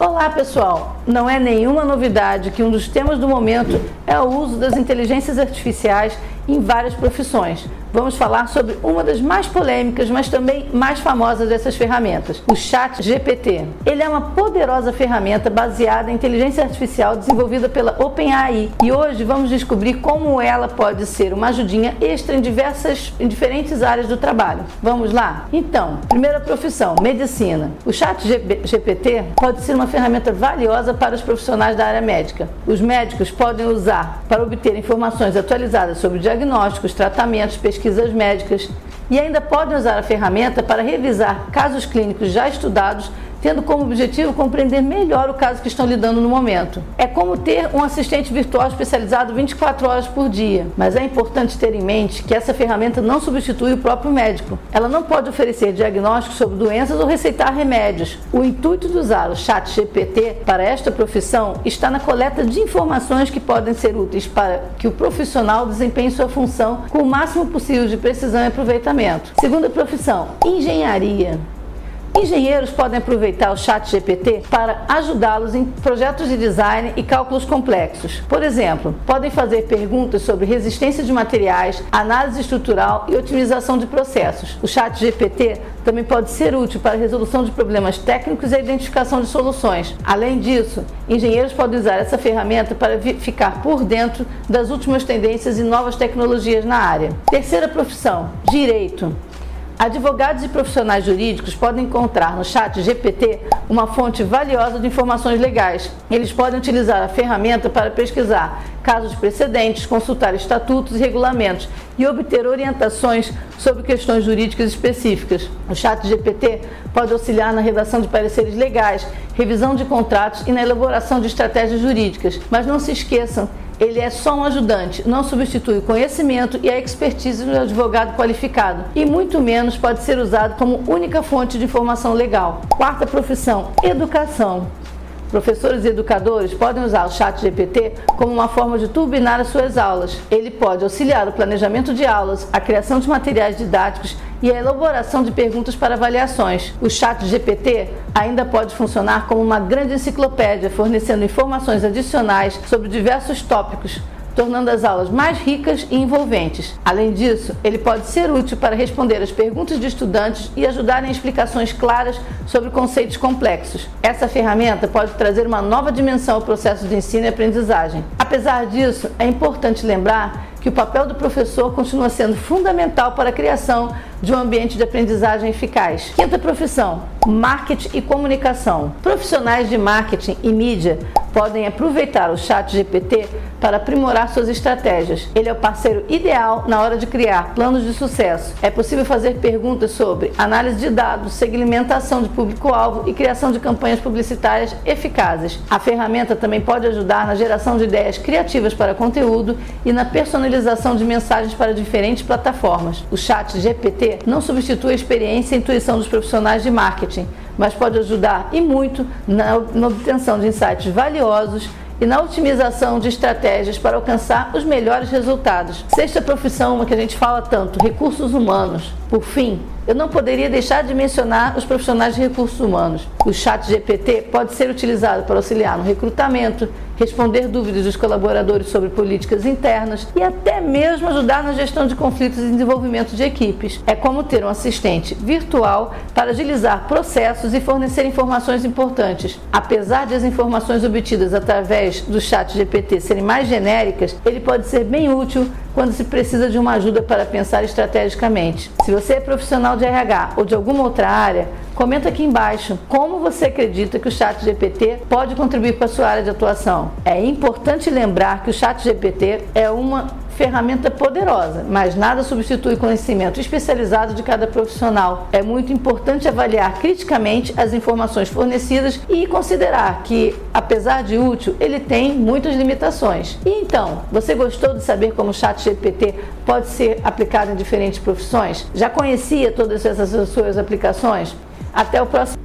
Olá pessoal! Não é nenhuma novidade que um dos temas do momento é o uso das inteligências artificiais em várias profissões. Vamos falar sobre uma das mais polêmicas, mas também mais famosas dessas ferramentas, o Chat GPT. Ele é uma poderosa ferramenta baseada em inteligência artificial desenvolvida pela OpenAI e hoje vamos descobrir como ela pode ser uma ajudinha extra em diversas, em diferentes áreas do trabalho. Vamos lá? Então, primeira profissão, medicina. O Chat GPT pode ser uma ferramenta valiosa para os profissionais da área médica. Os médicos podem usar para obter informações atualizadas sobre diagnósticos, tratamentos, pesquisas médicas e ainda podem usar a ferramenta para revisar casos clínicos já estudados tendo como objetivo compreender melhor o caso que estão lidando no momento. É como ter um assistente virtual especializado 24 horas por dia, mas é importante ter em mente que essa ferramenta não substitui o próprio médico. Ela não pode oferecer diagnósticos sobre doenças ou receitar remédios. O intuito de usar o chat GPT para esta profissão está na coleta de informações que podem ser úteis para que o profissional desempenhe sua função com o máximo possível de precisão e aproveitamento. Segunda profissão, engenharia. Engenheiros podem aproveitar o Chat GPT para ajudá-los em projetos de design e cálculos complexos. Por exemplo, podem fazer perguntas sobre resistência de materiais, análise estrutural e otimização de processos. O Chat GPT também pode ser útil para a resolução de problemas técnicos e a identificação de soluções. Além disso, engenheiros podem usar essa ferramenta para ficar por dentro das últimas tendências e novas tecnologias na área. Terceira profissão: direito. Advogados e profissionais jurídicos podem encontrar no chat GPT uma fonte valiosa de informações legais. Eles podem utilizar a ferramenta para pesquisar casos precedentes, consultar estatutos e regulamentos e obter orientações sobre questões jurídicas específicas. O chat GPT pode auxiliar na redação de pareceres legais, revisão de contratos e na elaboração de estratégias jurídicas. Mas não se esqueçam ele é só um ajudante, não substitui o conhecimento e a expertise do advogado qualificado e muito menos pode ser usado como única fonte de informação legal. Quarta profissão: educação. Professores e educadores podem usar o chat GPT como uma forma de turbinar as suas aulas. Ele pode auxiliar o planejamento de aulas, a criação de materiais didáticos e a elaboração de perguntas para avaliações. O chat GPT ainda pode funcionar como uma grande enciclopédia, fornecendo informações adicionais sobre diversos tópicos tornando as aulas mais ricas e envolventes. Além disso, ele pode ser útil para responder às perguntas de estudantes e ajudar em explicações claras sobre conceitos complexos. Essa ferramenta pode trazer uma nova dimensão ao processo de ensino e aprendizagem. Apesar disso, é importante lembrar que o papel do professor continua sendo fundamental para a criação de um ambiente de aprendizagem eficaz. Quinta profissão: marketing e comunicação. Profissionais de marketing e mídia podem aproveitar o chat GPT para aprimorar suas estratégias. Ele é o parceiro ideal na hora de criar planos de sucesso. É possível fazer perguntas sobre análise de dados, segmentação de público-alvo e criação de campanhas publicitárias eficazes. A ferramenta também pode ajudar na geração de ideias criativas para conteúdo e na personalização de mensagens para diferentes plataformas. O chat GPT não substitui a experiência e intuição dos profissionais de marketing, mas pode ajudar e muito na, na obtenção de insights valiosos e na otimização de estratégias para alcançar os melhores resultados. Sexta profissão, uma que a gente fala tanto, recursos humanos. Por fim, eu não poderia deixar de mencionar os profissionais de recursos humanos. O chat GPT pode ser utilizado para auxiliar no recrutamento, responder dúvidas dos colaboradores sobre políticas internas e até mesmo ajudar na gestão de conflitos e desenvolvimento de equipes. É como ter um assistente virtual para agilizar processos e fornecer informações importantes. Apesar de as informações obtidas através do chat GPT serem mais genéricas, ele pode ser bem útil quando se precisa de uma ajuda para pensar estrategicamente. Se você é profissional de RH ou de alguma outra área, comenta aqui embaixo como você acredita que o chat GPT pode contribuir para a sua área de atuação. É importante lembrar que o chat GPT é uma ferramenta poderosa, mas nada substitui o conhecimento especializado de cada profissional. É muito importante avaliar criticamente as informações fornecidas e considerar que, apesar de útil, ele tem muitas limitações. E então, você gostou de saber como o chat GPT pode ser aplicado em diferentes profissões? Já conhecia todas essas suas aplicações? Até o próximo